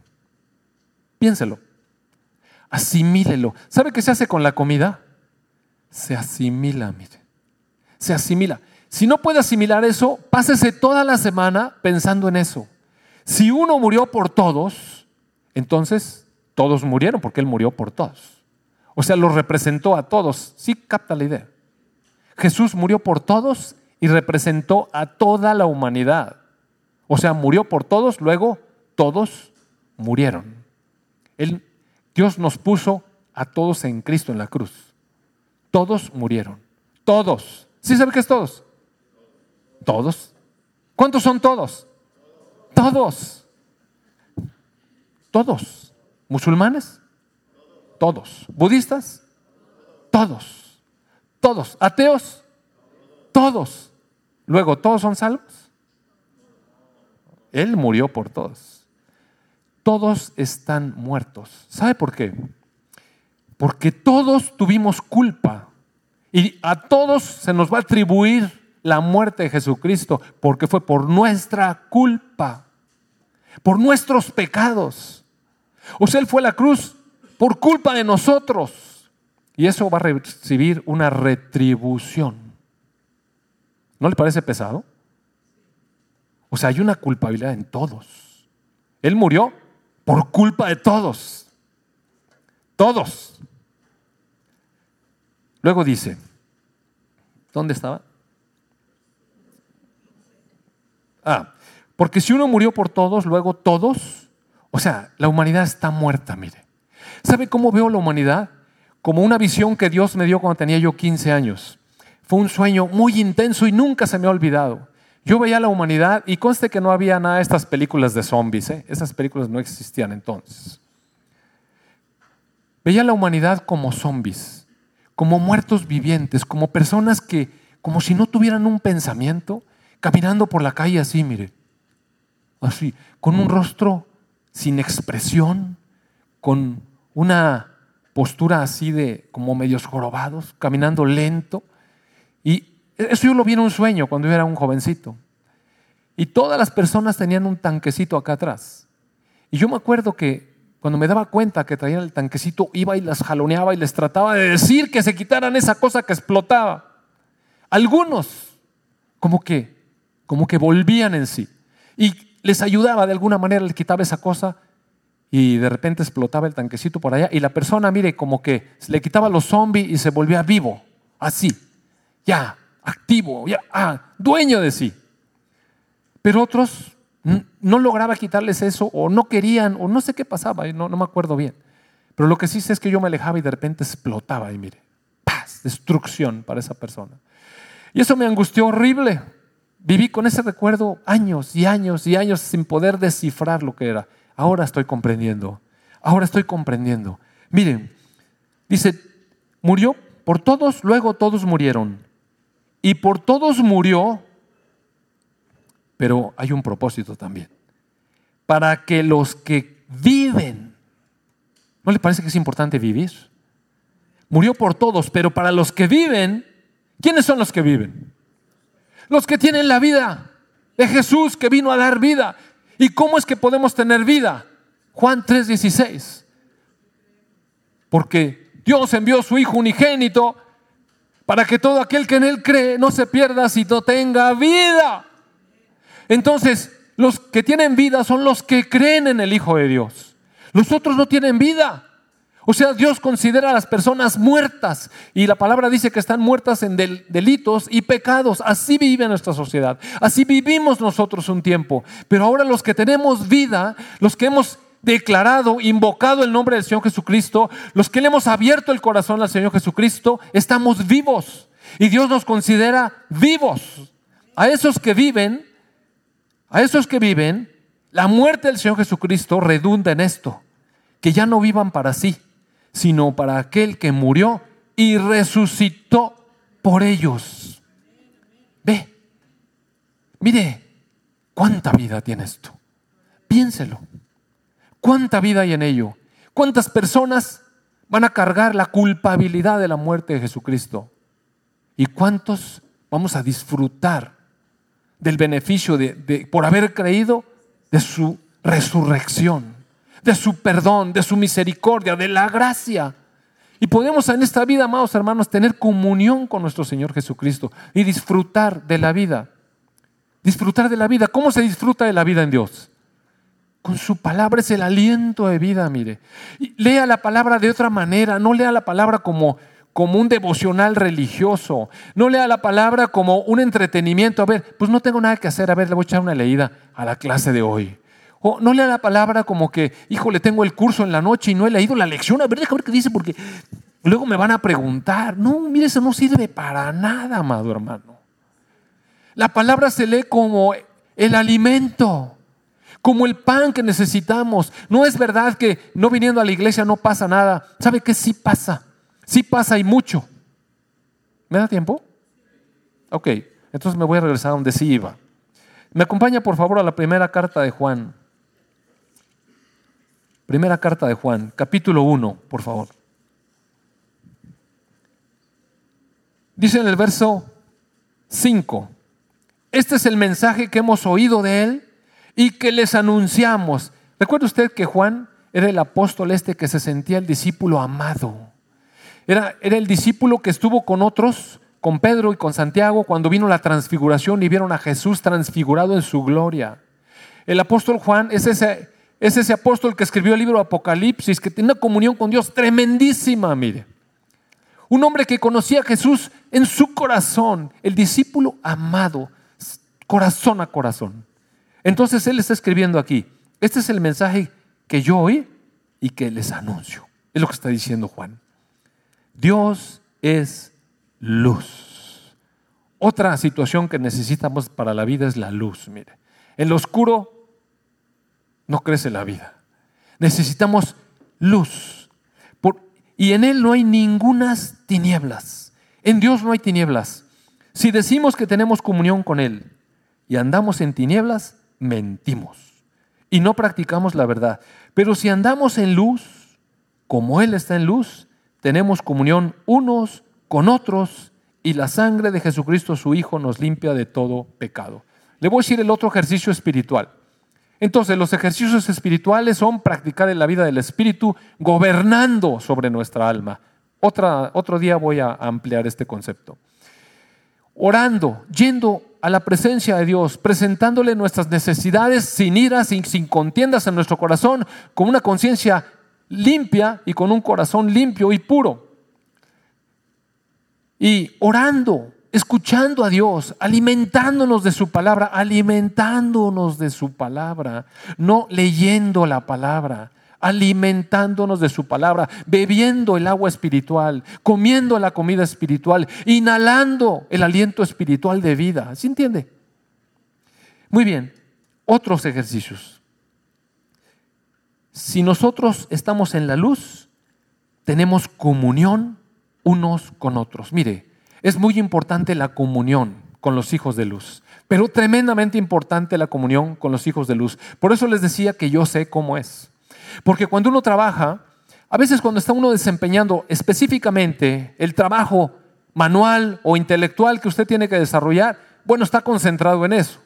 Piénselo. Asimílelo. ¿Sabe qué se hace con la comida? Se asimila, mire. Se asimila. Si no puede asimilar eso, pásese toda la semana pensando en eso. Si uno murió por todos, entonces todos murieron porque Él murió por todos. O sea, los representó a todos. Sí, capta la idea. Jesús murió por todos y representó a toda la humanidad. O sea, murió por todos, luego todos murieron. Dios nos puso a todos en Cristo en la cruz. Todos murieron. Todos. ¿Sí sabe qué es todos? Todos. ¿Cuántos son todos? Todos. Todos. ¿Musulmanes? Todos. ¿Budistas? Todos. Todos. ¿Ateos? Todos. Luego, ¿todos son salvos? Él murió por todos. Todos están muertos. ¿Sabe por qué? Porque todos tuvimos culpa y a todos se nos va a atribuir la muerte de Jesucristo porque fue por nuestra culpa por nuestros pecados. O sea, Él fue a la cruz por culpa de nosotros. Y eso va a recibir una retribución. ¿No le parece pesado? O sea, hay una culpabilidad en todos. Él murió por culpa de todos. Todos. Luego dice, ¿dónde estaba? Ah, porque si uno murió por todos, luego todos, o sea, la humanidad está muerta, mire. ¿Sabe cómo veo la humanidad? Como una visión que Dios me dio cuando tenía yo 15 años. Fue un sueño muy intenso y nunca se me ha olvidado. Yo veía la humanidad y conste que no había nada de estas películas de zombies, ¿eh? esas películas no existían entonces. Veía la humanidad como zombies, como muertos vivientes, como personas que, como si no tuvieran un pensamiento, caminando por la calle así, mire así, con un rostro sin expresión, con una postura así de como medios jorobados, caminando lento. Y eso yo lo vi en un sueño cuando yo era un jovencito. Y todas las personas tenían un tanquecito acá atrás. Y yo me acuerdo que cuando me daba cuenta que traían el tanquecito, iba y las jaloneaba y les trataba de decir que se quitaran esa cosa que explotaba. Algunos como que, como que volvían en sí. Y les ayudaba de alguna manera, les quitaba esa cosa y de repente explotaba el tanquecito por allá y la persona, mire, como que le quitaba los zombies y se volvía vivo, así, ya, activo, ya, ah, dueño de sí. Pero otros no lograba quitarles eso o no querían o no sé qué pasaba, no, no me acuerdo bien. Pero lo que sí sé es que yo me alejaba y de repente explotaba y mire, paz, destrucción para esa persona. Y eso me angustió horrible. Viví con ese recuerdo años y años y años sin poder descifrar lo que era. Ahora estoy comprendiendo. Ahora estoy comprendiendo. Miren, dice, murió por todos, luego todos murieron. Y por todos murió, pero hay un propósito también. Para que los que viven, ¿no le parece que es importante vivir? Murió por todos, pero para los que viven, ¿quiénes son los que viven? Los que tienen la vida de Jesús que vino a dar vida. ¿Y cómo es que podemos tener vida? Juan 3:16. Porque Dios envió a su Hijo unigénito para que todo aquel que en Él cree no se pierda, sino tenga vida. Entonces, los que tienen vida son los que creen en el Hijo de Dios. Los otros no tienen vida. O sea, Dios considera a las personas muertas y la palabra dice que están muertas en delitos y pecados. Así vive nuestra sociedad. Así vivimos nosotros un tiempo. Pero ahora los que tenemos vida, los que hemos declarado, invocado el nombre del Señor Jesucristo, los que le hemos abierto el corazón al Señor Jesucristo, estamos vivos. Y Dios nos considera vivos. A esos que viven, a esos que viven, la muerte del Señor Jesucristo redunda en esto, que ya no vivan para sí, sino para aquel que murió y resucitó por ellos. Ve, mire, cuánta vida tiene esto. Piénselo. ¿Cuánta vida hay en ello? ¿Cuántas personas van a cargar la culpabilidad de la muerte de Jesucristo? ¿Y cuántos vamos a disfrutar del beneficio de, por haber creído de su resurrección, de su perdón, de su misericordia, de la gracia? Y podemos en esta vida, amados hermanos, tener comunión con nuestro Señor Jesucristo y disfrutar de la vida. Disfrutar de la vida. ¿Cómo se disfruta de la vida en Dios? Con su palabra es el aliento de vida, mire. Lea la palabra de otra manera, no lea la palabra como, como un devocional religioso, no lea la palabra como un entretenimiento. A ver, pues no tengo nada que hacer, a ver, le voy a echar una leída a la clase de hoy. O no lea la palabra como que, híjole, tengo el curso en la noche y no he leído la lección, a ver, déjame ver qué dice, porque luego me van a preguntar. No, mire, eso no sirve para nada, amado hermano. La palabra se lee como el alimento como el pan que necesitamos. No es verdad que no viniendo a la iglesia no pasa nada. ¿Sabe qué? Sí pasa. Sí pasa y mucho. ¿Me da tiempo? Ok, entonces me voy a regresar a donde sí iba. Me acompaña por favor a la primera carta de Juan. Primera carta de Juan, capítulo 1, por favor. Dice en el verso 5, este es el mensaje que hemos oído de él y que les anunciamos. ¿Recuerda usted que Juan era el apóstol este que se sentía el discípulo amado? Era, era el discípulo que estuvo con otros, con Pedro y con Santiago, cuando vino la transfiguración y vieron a Jesús transfigurado en su gloria. El apóstol Juan es ese, es ese apóstol que escribió el libro Apocalipsis, que tiene una comunión con Dios tremendísima, mire. Un hombre que conocía a Jesús en su corazón, el discípulo amado, corazón a corazón. Entonces Él está escribiendo aquí, este es el mensaje que yo oí y que les anuncio. Es lo que está diciendo Juan. Dios es luz. Otra situación que necesitamos para la vida es la luz. Mire, en lo oscuro no crece la vida. Necesitamos luz. y en Él no hay ningunas tinieblas. En Dios no hay tinieblas. Si decimos que tenemos comunión con Él y andamos en tinieblas, mentimos y no practicamos la verdad. Pero si andamos en luz, como Él está en luz, tenemos comunión unos con otros y la sangre de Jesucristo su Hijo nos limpia de todo pecado. Le voy a decir el otro ejercicio espiritual. Entonces, los ejercicios espirituales son practicar en la vida del Espíritu, gobernando sobre nuestra alma. Otro día voy a ampliar este concepto. Orando, yendo a la presencia de Dios, presentándole nuestras necesidades sin iras, sin, sin contiendas en nuestro corazón, con una conciencia limpia y con un corazón limpio y puro. Y orando, escuchando a Dios, alimentándonos de su palabra, alimentándonos de su palabra, no leyendo la palabra, alimentándonos de su palabra, bebiendo el agua espiritual, comiendo la comida espiritual, inhalando el aliento espiritual de vida. ¿Sí entiende? Muy bien, otros ejercicios. Si nosotros estamos en la luz, tenemos comunión unos con otros. Mire, es muy importante la comunión con los hijos de luz, pero tremendamente importante la comunión con los hijos de luz. Por eso les decía que yo sé cómo es. Porque cuando uno trabaja, a veces cuando está uno desempeñando específicamente el trabajo manual o intelectual que usted tiene que desarrollar, bueno, está concentrado en eso.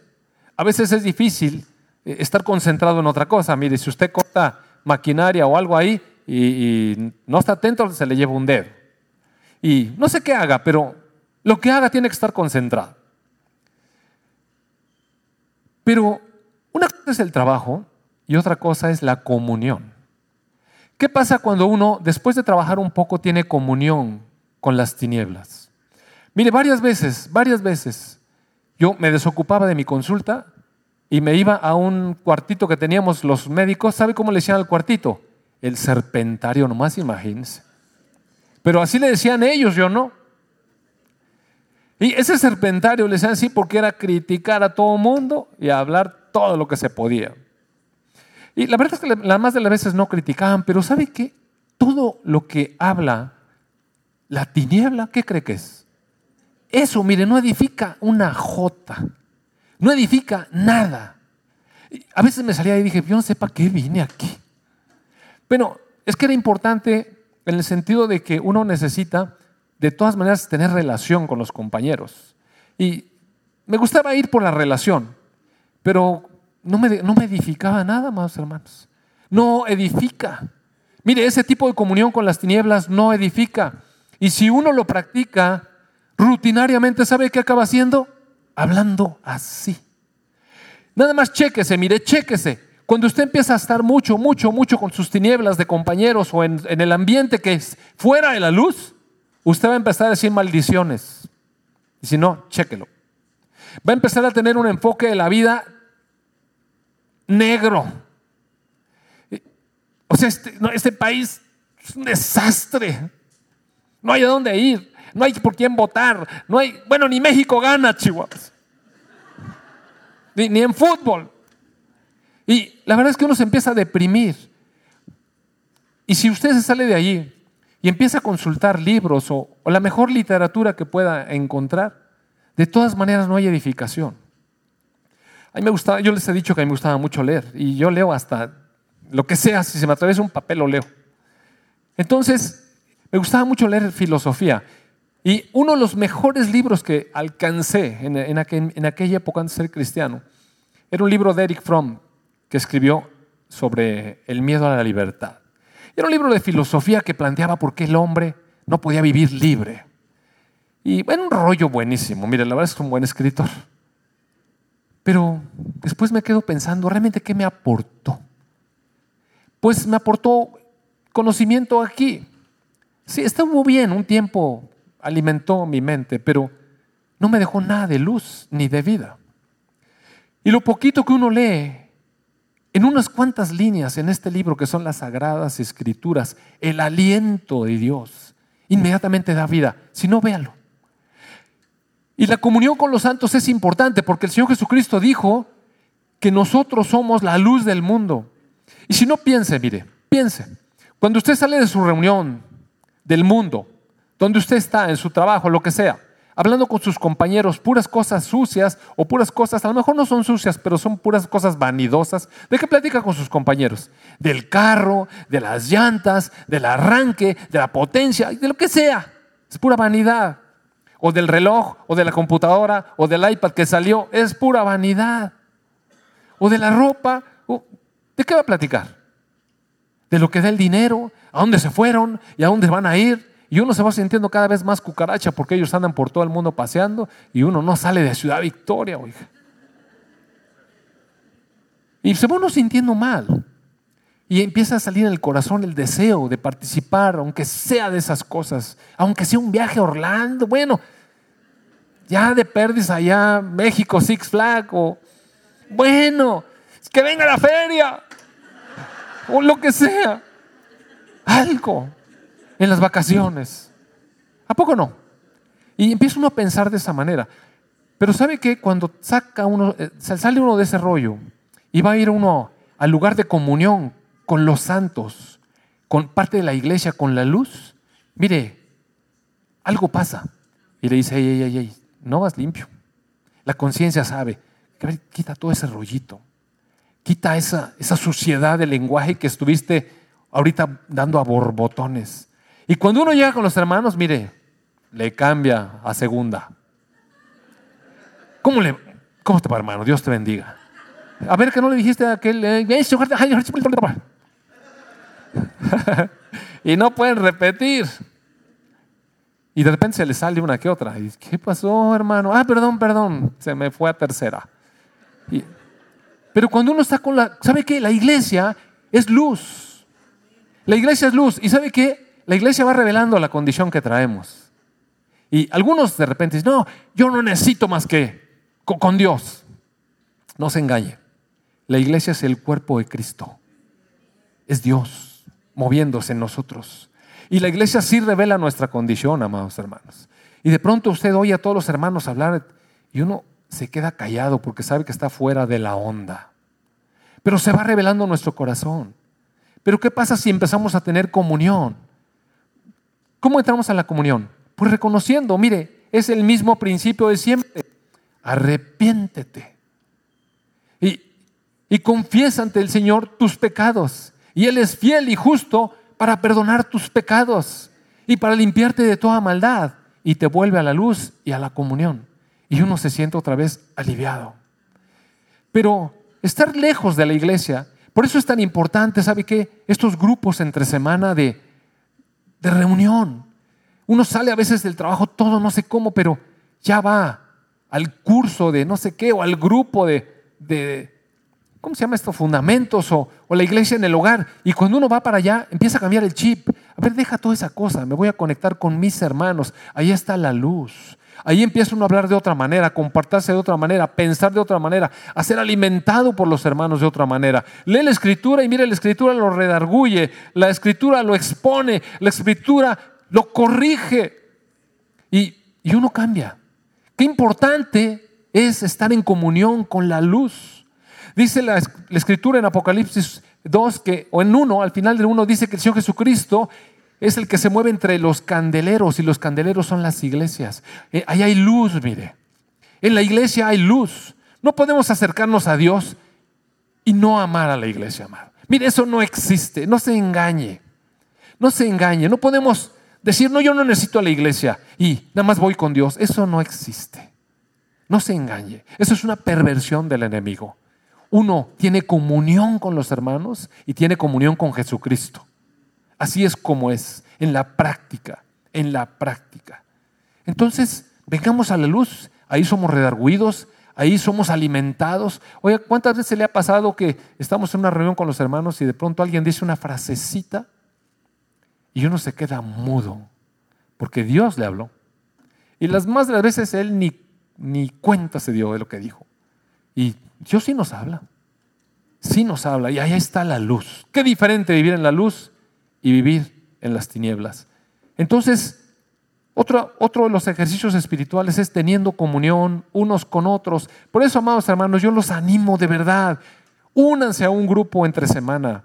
A veces es difícil eh, estar concentrado en otra cosa. Mire, si usted corta maquinaria o algo ahí y, no está atento, se le lleva un dedo. Y no sé qué haga, pero lo que haga tiene que estar concentrado. Pero una cosa es el trabajo y otra cosa es la comunión. ¿Qué pasa cuando uno, después de trabajar un poco, tiene comunión con las tinieblas? Mire, varias veces, varias veces, yo me desocupaba de mi consulta y me iba a un cuartito que teníamos los médicos. ¿Sabe cómo le decían al cuartito? El serpentario, nomás imagínense. Pero así le decían ellos, yo no. Y ese serpentario le decían así porque era criticar a todo mundo y hablar todo lo que se podía. Y la verdad es que la más de las veces no criticaban, pero ¿sabe qué? Todo lo que habla la tiniebla, ¿qué cree que es? Eso, mire, no edifica una jota, no edifica nada. A veces me salía y dije, yo no sé qué vine aquí. Bueno, es que era importante en el sentido de que uno necesita de todas maneras tener relación con los compañeros. Y me gustaba ir por la relación, pero no me, no me edificaba nada más, hermanos. No edifica. Mire, ese tipo de comunión con las tinieblas no edifica. Y si uno lo practica rutinariamente, ¿sabe qué acaba haciendo? Hablando así. Nada más chéquese, mire, chéquese. Cuando usted empieza a estar mucho, mucho, mucho con sus tinieblas de compañeros o en, el ambiente que es fuera de la luz, usted va a empezar a decir maldiciones. Y si no, chéquelo. Va a empezar a tener un enfoque de la vida negro. O sea, este, este país es un desastre. No hay a dónde ir. No hay por quién votar. No hay, bueno, ni México gana, Chihuahua. ni en fútbol. Y la verdad es que uno se empieza a deprimir. Y si usted se sale de allí y empieza a consultar libros o, la mejor literatura que pueda encontrar, de todas maneras no hay edificación. A mí me gustaba, yo les he dicho que a mí me gustaba mucho leer y yo leo hasta lo que sea, si se me atraviesa un papel lo leo. Entonces, me gustaba mucho leer filosofía y uno de los mejores libros que alcancé en, en, en aquella época antes de ser cristiano era un libro de Eric Fromm que escribió sobre el miedo a la libertad. Era un libro de filosofía que planteaba por qué el hombre no podía vivir libre. Y era un rollo buenísimo. Mire, la verdad es que es un buen escritor. Pero después me quedo pensando, ¿realmente qué me aportó? Pues me aportó conocimiento aquí. Sí, estuvo bien, un tiempo alimentó mi mente, pero no me dejó nada de luz ni de vida. Y lo poquito que uno lee en unas cuantas líneas en este libro que son las sagradas escrituras, el aliento de Dios inmediatamente da vida. Si no, véalo. Y la comunión con los santos es importante porque el Señor Jesucristo dijo que nosotros somos la luz del mundo. Y si no, piense, mire, piense. Cuando usted sale de su reunión, del mundo, donde usted está, en su trabajo, lo que sea, hablando con sus compañeros puras cosas sucias o puras cosas, a lo mejor no son sucias, pero son puras cosas vanidosas. ¿De qué platica con sus compañeros? Del carro, de las llantas, del arranque, de la potencia, de lo que sea. Es pura vanidad. O del reloj, o de la computadora, o del iPad que salió. Es pura vanidad. O de la ropa. ¿De qué va a platicar? De lo que da el dinero, a dónde se fueron y a dónde van a ir. Y uno se va sintiendo cada vez más cucaracha porque ellos andan por todo el mundo paseando y uno no sale de Ciudad Victoria, oiga. Y se va uno sintiendo mal. Y empieza a salir en el corazón el deseo de participar, aunque sea de esas cosas, aunque sea un viaje a Orlando, bueno, ya de perdis allá, México, Six Flags, o bueno, que venga la feria, o lo que sea, algo en las vacaciones. ¿A poco no? Y empieza uno a pensar de esa manera. Pero ¿sabe qué? Cuando saca uno, eh, sale uno de ese rollo y va a ir uno al lugar de comunión con los santos, con parte de la iglesia, con la luz, mire, algo pasa. Y le dice, ey, ey, ey, no vas limpio. La conciencia sabe, quita todo ese rollito, quita esa, esa suciedad del lenguaje que estuviste ahorita dando a borbotones. Y cuando uno llega con los hermanos, mire, le cambia a segunda. ¿Cómo, le, cómo te va, hermano? Dios te bendiga. A ver, que no le dijiste a aquel. Eh, y no pueden repetir. Y de repente se les sale una que otra. Y, ¿Qué pasó, hermano? Ah, perdón, perdón. Se me fue a tercera. pero cuando uno está con la... ¿Sabe qué? La iglesia es luz. La iglesia es luz. ¿Y sabe qué? La iglesia va revelando la condición que traemos. Y algunos de repente dicen, no, yo no necesito más que con Dios. No se engañe. La iglesia es el cuerpo de Cristo. Es Dios moviéndose en nosotros. Y la iglesia sí revela nuestra condición, amados hermanos. Y de pronto usted oye a todos los hermanos hablar y uno se queda callado porque sabe que está fuera de la onda. Pero se va revelando nuestro corazón. Pero ¿qué pasa si empezamos a tener comunión? ¿Cómo entramos a la comunión? Pues reconociendo, mire, es el mismo principio de siempre. Arrepiéntete. Y, y confiesa ante el Señor tus pecados. Y Él es fiel y justo para perdonar tus pecados y para limpiarte de toda maldad. Y te vuelve a la luz y a la comunión. Y uno se siente otra vez aliviado. Pero estar lejos de la iglesia, por eso es tan importante, ¿sabe qué? Estos grupos entre semana de, de reunión. Uno sale a veces del trabajo todo no sé cómo, pero ya va al curso de no sé qué o al grupo de, de ¿cómo se llama esto? Fundamentos o, la iglesia en el hogar. Y cuando uno va para allá, empieza a cambiar el chip. A ver, deja toda esa cosa, me voy a conectar con mis hermanos. Ahí está la luz. Ahí empieza uno a hablar de otra manera, a compartirse de otra manera, a pensar de otra manera, a ser alimentado por los hermanos de otra manera. Lee la escritura y mire, la escritura lo redarguye, la escritura lo expone, la escritura lo corrige. Y, y uno cambia. Qué importante es estar en comunión con la luz. Dice la, escritura en Apocalipsis 2 que, o en 1, al final del 1 dice que el Señor Jesucristo es el que se mueve entre los candeleros y los candeleros son las iglesias. Eh, ahí hay luz, mire. En la iglesia hay luz. No podemos acercarnos a Dios y no amar a la iglesia, amado. Mire, eso no existe. No se engañe. No se engañe. No podemos decir, no, yo no necesito a la iglesia y nada más voy con Dios. Eso no existe. No se engañe. Eso es una perversión del enemigo uno tiene comunión con los hermanos y tiene comunión con Jesucristo. Así es como es, en la práctica, en la práctica. Entonces, vengamos a la luz, ahí somos redarguidos, ahí somos alimentados. Oye, ¿cuántas veces le ha pasado que estamos en una reunión con los hermanos y de pronto alguien dice una frasecita y uno se queda mudo porque Dios le habló? Y las más de las veces él ni, ni cuenta se dio de lo que dijo. Y Dios sí nos habla. Sí nos habla. Y ahí está la luz. Qué diferente vivir en la luz y vivir en las tinieblas. Entonces, otro, otro de los ejercicios espirituales es teniendo comunión unos con otros. Por eso, amados hermanos, yo los animo de verdad. Únanse a un grupo entre semana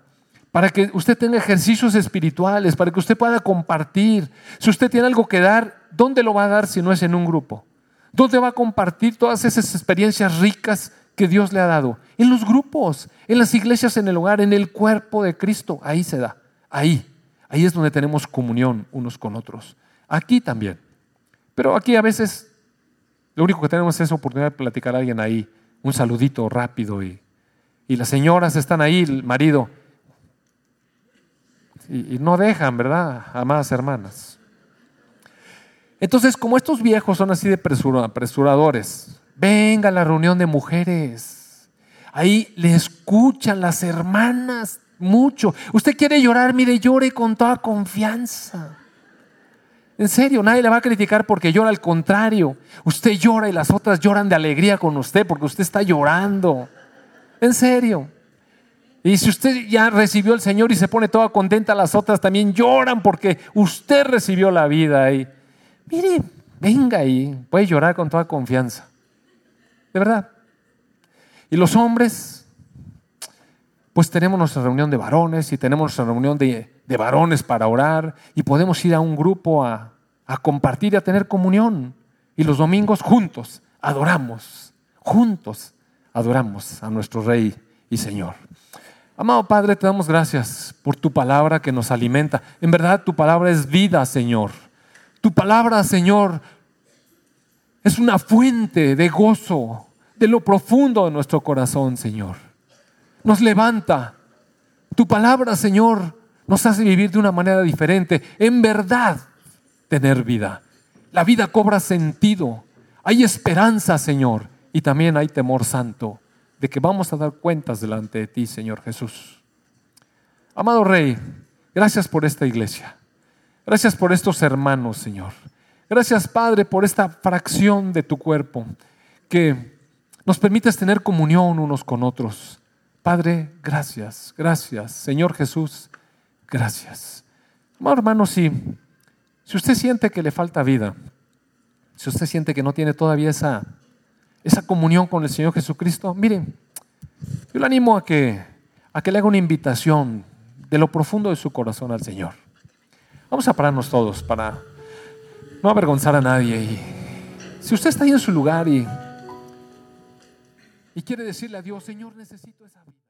para que usted tenga ejercicios espirituales, para que usted pueda compartir. Si usted tiene algo que dar, ¿dónde lo va a dar si no es en un grupo? ¿Dónde va a compartir todas esas experiencias ricas que Dios le ha dado. En los grupos, en las iglesias, en el hogar, en el cuerpo de Cristo. Ahí se da. Ahí. Ahí es donde tenemos comunión unos con otros. Aquí también. Pero aquí a veces lo único que tenemos es oportunidad de platicar a alguien ahí. Un saludito rápido y, y las señoras están ahí, el marido. Y, y no dejan, ¿verdad? Amadas hermanas. Entonces, como estos viejos son así de apresuradores, Venga a la reunión de mujeres. Ahí le escuchan las hermanas mucho. Usted quiere llorar, mire, llore con toda confianza. En serio, nadie le va a criticar porque llora, al contrario. Usted llora y las otras lloran de alegría con usted porque usted está llorando. En serio. Y si usted ya recibió el Señor y se pone toda contenta, las otras también lloran porque usted recibió la vida. Y mire, venga ahí, puede llorar con toda confianza. De verdad. Y los hombres, pues tenemos nuestra reunión de varones y tenemos nuestra reunión de, varones para orar y podemos ir a un grupo a, a compartir y a tener comunión. Y los domingos juntos adoramos, juntos adoramos a nuestro Rey y Señor. Amado Padre, te damos gracias por tu palabra que nos alimenta. En verdad, tu palabra es vida, Señor. Tu palabra, Señor, es una fuente de gozo de lo profundo de nuestro corazón, Señor. Nos levanta. Tu palabra, Señor, nos hace vivir de una manera diferente. En verdad, tener vida. La vida cobra sentido. Hay esperanza, Señor. Y también hay temor santo de que vamos a dar cuentas delante de ti, Señor Jesús. Amado Rey, gracias por esta iglesia. Gracias por estos hermanos, Señor. Gracias, Padre, por esta fracción de tu cuerpo que nos permites tener comunión unos con otros. Padre, gracias, gracias. Señor Jesús, gracias. Amado hermano, si, si usted siente que le falta vida, si usted siente que no tiene todavía esa, esa comunión con el Señor Jesucristo, miren, yo le animo a que, a que le haga una invitación de lo profundo de su corazón al Señor. Vamos a pararnos todos para no avergonzar a nadie. Y si usted está ahí en su lugar y, y quiere decirle a Dios, Señor, necesito esa vida.